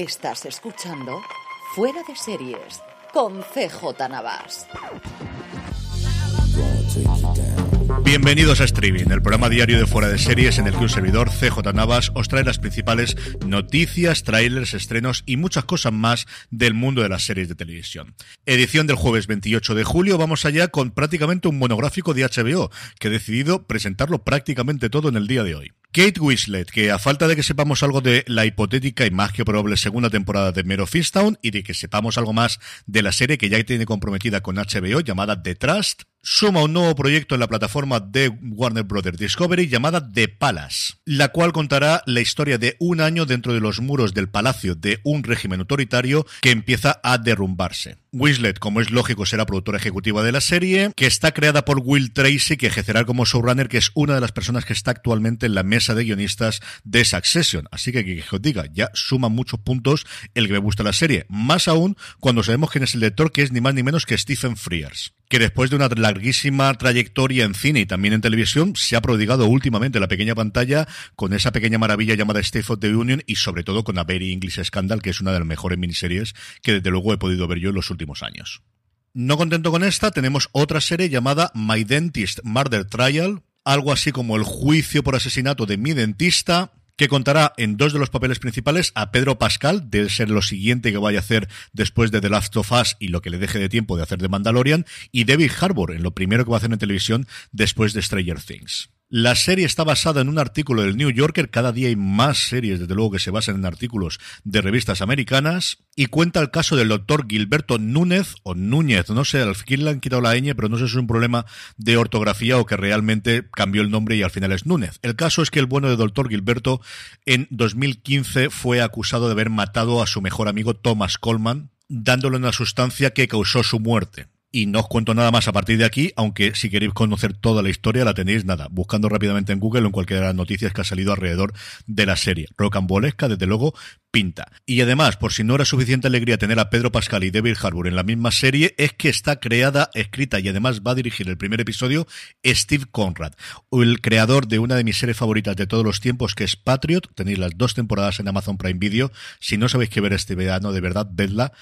Estás escuchando Fuera de Series con CJ Navas. Bienvenidos a Streaming, el programa diario de fuera de series en el que un servidor, CJ Navas, os trae las principales noticias, trailers, estrenos y muchas cosas más del mundo de las series de televisión. Edición del jueves 28 de julio, vamos allá con prácticamente un monográfico de HBO, que he decidido presentarlo prácticamente todo en el día de hoy. Kate Winslet, que a falta de que sepamos algo de la hipotética y más que probable segunda temporada de Mero Fistown y de que sepamos algo más de la serie que ya tiene comprometida con HBO llamada The Trust, suma un nuevo proyecto en la plataforma de Warner Brothers Discovery llamada The Palace, la cual contará la historia de un año dentro de los muros del palacio de un régimen autoritario que empieza a derrumbarse. Winslet, como es lógico, será productora ejecutiva de la serie, que está creada por Will Tracy, que ejercerá como showrunner, que es una de las personas que está actualmente en la mesa de guionistas de Succession. Así que, que, os diga, ya suma muchos puntos el que me gusta la serie. Más aún cuando sabemos quién es el lector, que es ni más ni menos que Stephen Frears que después de una larguísima trayectoria en cine y también en televisión, se ha prodigado últimamente en la pequeña pantalla con esa pequeña maravilla llamada State of the Union y sobre todo con A Very English Scandal, que es una de las mejores miniseries que desde luego he podido ver yo en los últimos años. No contento con esta, tenemos otra serie llamada My Dentist Murder Trial, algo así como el juicio por asesinato de mi dentista, que contará en dos de los papeles principales a Pedro Pascal, de ser lo siguiente que vaya a hacer después de The Last of Us y lo que le deje de tiempo de hacer de Mandalorian, y David Harbour, en lo primero que va a hacer en televisión después de Stranger Things. La serie está basada en un artículo del New Yorker, cada día hay más series, desde luego, que se basan en artículos de revistas americanas, y cuenta el caso del doctor Gilberto Núñez, o Núñez, no sé, al fin le han quitado la ñ, pero no sé si es un problema de ortografía o que realmente cambió el nombre y al final es Núñez. El caso es que el bueno del doctor Gilberto en 2015 fue acusado de haber matado a su mejor amigo Thomas Coleman, dándole una sustancia que causó su muerte. Y no os cuento nada más a partir de aquí, aunque si queréis conocer toda la historia la tenéis nada, buscando rápidamente en Google o en cualquiera de las noticias que ha salido alrededor de la serie. Rocambolesca, desde luego, pinta. Y además, por si no era suficiente alegría tener a Pedro Pascal y David Harbour en la misma serie, es que está creada, escrita y además va a dirigir el primer episodio Steve Conrad, el creador de una de mis series favoritas de todos los tiempos, que es Patriot. Tenéis las dos temporadas en Amazon Prime Video. Si no sabéis qué ver este verano, de verdad, vedla.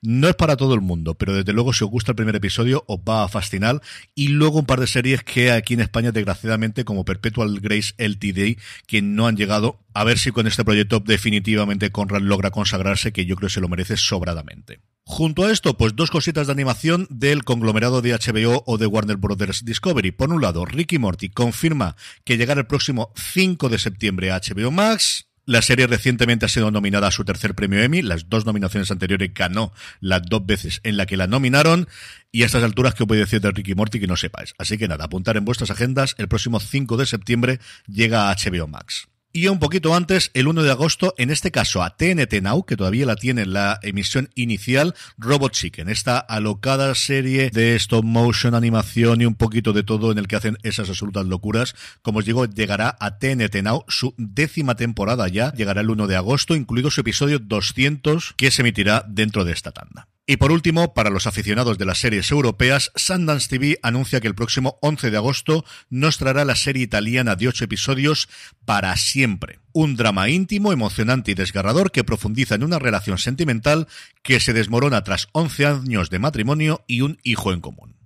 No es para todo el mundo, pero desde luego si os gusta el primer episodio os va a fascinar. Y luego un par de series que aquí en España, desgraciadamente, como Perpetual Grace LTD, que no han llegado. A ver si con este proyecto definitivamente Conrad logra consagrarse, que yo creo que se lo merece sobradamente. Junto a esto, pues dos cositas de animación del conglomerado de HBO o de Warner Brothers Discovery. Por un lado, Ricky Morty confirma que llegará el próximo 5 de septiembre a HBO Max. La serie recientemente ha sido nominada a su tercer premio Emmy. Las dos nominaciones anteriores ganó las dos veces en la que la nominaron. Y a estas alturas, ¿qué os voy decir de Ricky Morty que no sepáis? Así que nada, apuntar en vuestras agendas. El próximo 5 de septiembre llega a HBO Max. Y un poquito antes, el 1 de agosto, en este caso a TNT Now, que todavía la tiene en la emisión inicial, Robot Chicken, esta alocada serie de stop motion, animación y un poquito de todo en el que hacen esas absolutas locuras. Como os digo, llegará a TNT Now su décima temporada ya, llegará el 1 de agosto, incluido su episodio 200 que se emitirá dentro de esta tanda. Y por último, para los aficionados de las series europeas, Sundance TV anuncia que el próximo 11 de agosto nos traerá la serie italiana de ocho episodios para siempre. Un drama íntimo, emocionante y desgarrador que profundiza en una relación sentimental que se desmorona tras 11 años de matrimonio y un hijo en común.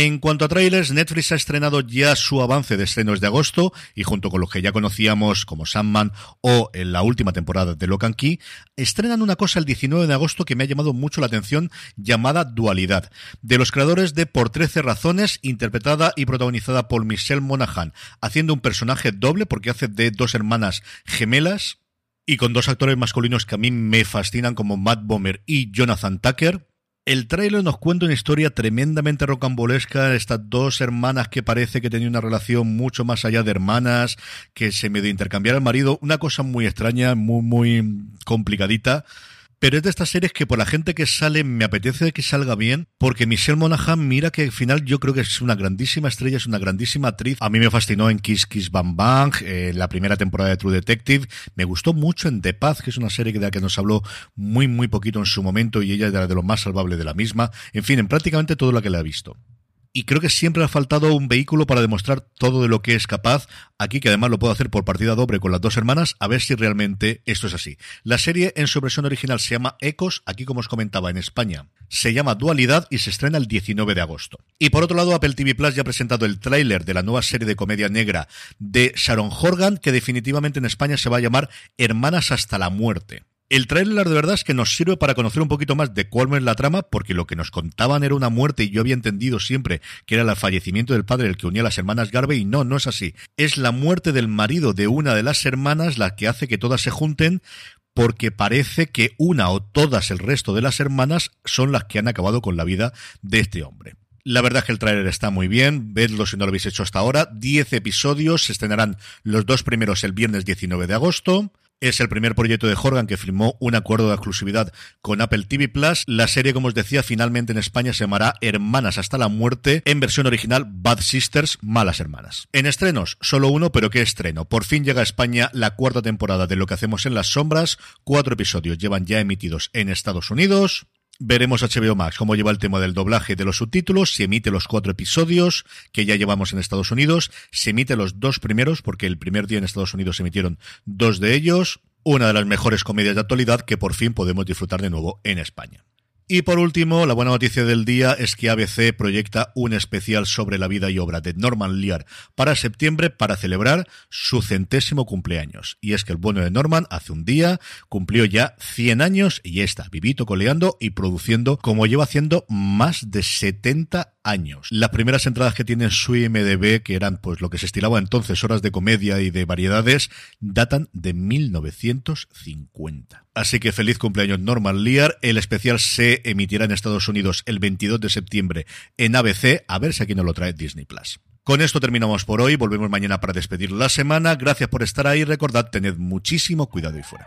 En cuanto a trailers, Netflix ha estrenado ya su avance de estrenos de agosto y junto con los que ya conocíamos como Sandman o en la última temporada de Locan Key, estrenan una cosa el 19 de agosto que me ha llamado mucho la atención llamada Dualidad, de los creadores de Por 13 razones, interpretada y protagonizada por Michelle Monaghan, haciendo un personaje doble porque hace de dos hermanas gemelas y con dos actores masculinos que a mí me fascinan como Matt Bomer y Jonathan Tucker El trailer nos cuenta una historia tremendamente rocambolesca, estas dos hermanas que parece que tenían una relación mucho más allá de hermanas, que se medio intercambiar al marido, una cosa muy extraña, muy, muy complicadita. Pero es de estas series que por la gente que sale me apetece que salga bien, porque Michelle Monaghan, mira que al final yo creo que es una grandísima estrella, es una grandísima actriz. A mí me fascinó en Kiss Kiss Bang Bang, en la primera temporada de True Detective. Me gustó mucho en The Path, que es una serie de la que nos habló muy, muy poquito en su momento y ella era de lo más salvable de la misma. En fin, en prácticamente todo lo que la he visto y creo que siempre ha faltado un vehículo para demostrar todo de lo que es capaz. Aquí, que además lo puedo hacer por partida doble con las dos hermanas, a ver si realmente esto es así. La serie en su versión original se llama Ecos, aquí como os comentaba en España. Se llama Dualidad y se estrena el 19 de agosto. Y por otro lado, Apple TV Plus ya ha presentado el tráiler de la nueva serie de comedia negra de Sharon Horgan, que definitivamente en España se va a llamar Hermanas hasta la muerte. El trailer de verdad es que nos sirve para conocer un poquito más de cuál es la trama, porque lo que nos contaban era una muerte y yo había entendido siempre que era el fallecimiento del padre el que unía a las hermanas Garvey y no, no es así. Es la muerte del marido de una de las hermanas la que hace que todas se junten porque parece que una o todas el resto de las hermanas son las que han acabado con la vida de este hombre. La verdad es que el tráiler está muy bien, vedlo si no lo habéis hecho hasta ahora. Diez episodios, se estrenarán los dos primeros el viernes 19 de agosto. Es el primer proyecto de Horgan que firmó un acuerdo de exclusividad con Apple TV Plus. La serie, como os decía, finalmente en España se llamará Hermanas hasta la muerte, en versión original Bad Sisters, Malas Hermanas. En estrenos, solo uno, pero ¿qué estreno? Por fin llega a España la cuarta temporada de Lo que hacemos en las sombras. Cuatro episodios llevan ya emitidos en Estados Unidos. Veremos HBO Max cómo lleva el tema del doblaje de los subtítulos, se emite los cuatro episodios que ya llevamos en Estados Unidos, se emite los dos primeros, porque el primer día en Estados Unidos se emitieron dos de ellos, una de las mejores comedias de actualidad que por fin podemos disfrutar de nuevo en España. Y por último, la buena noticia del día es que ABC proyecta un especial sobre la vida y obra de Norman Lear para septiembre para celebrar su centésimo cumpleaños. Y es que el bueno de Norman hace un día cumplió ya 100 años y está vivito coleando y produciendo como lleva haciendo más de 70 Las primeras entradas que tiene su IMDB, que eran pues lo que se estilaba entonces horas de comedia y de variedades, datan de 1950. Así que feliz cumpleaños Norman Lear. El especial se emitirá en Estados Unidos el 22 de septiembre en ABC, a ver si aquí nos lo trae Disney Plus. Con esto terminamos por hoy, volvemos mañana para despedir la semana. Gracias por estar ahí, recordad, tened muchísimo cuidado y fuera.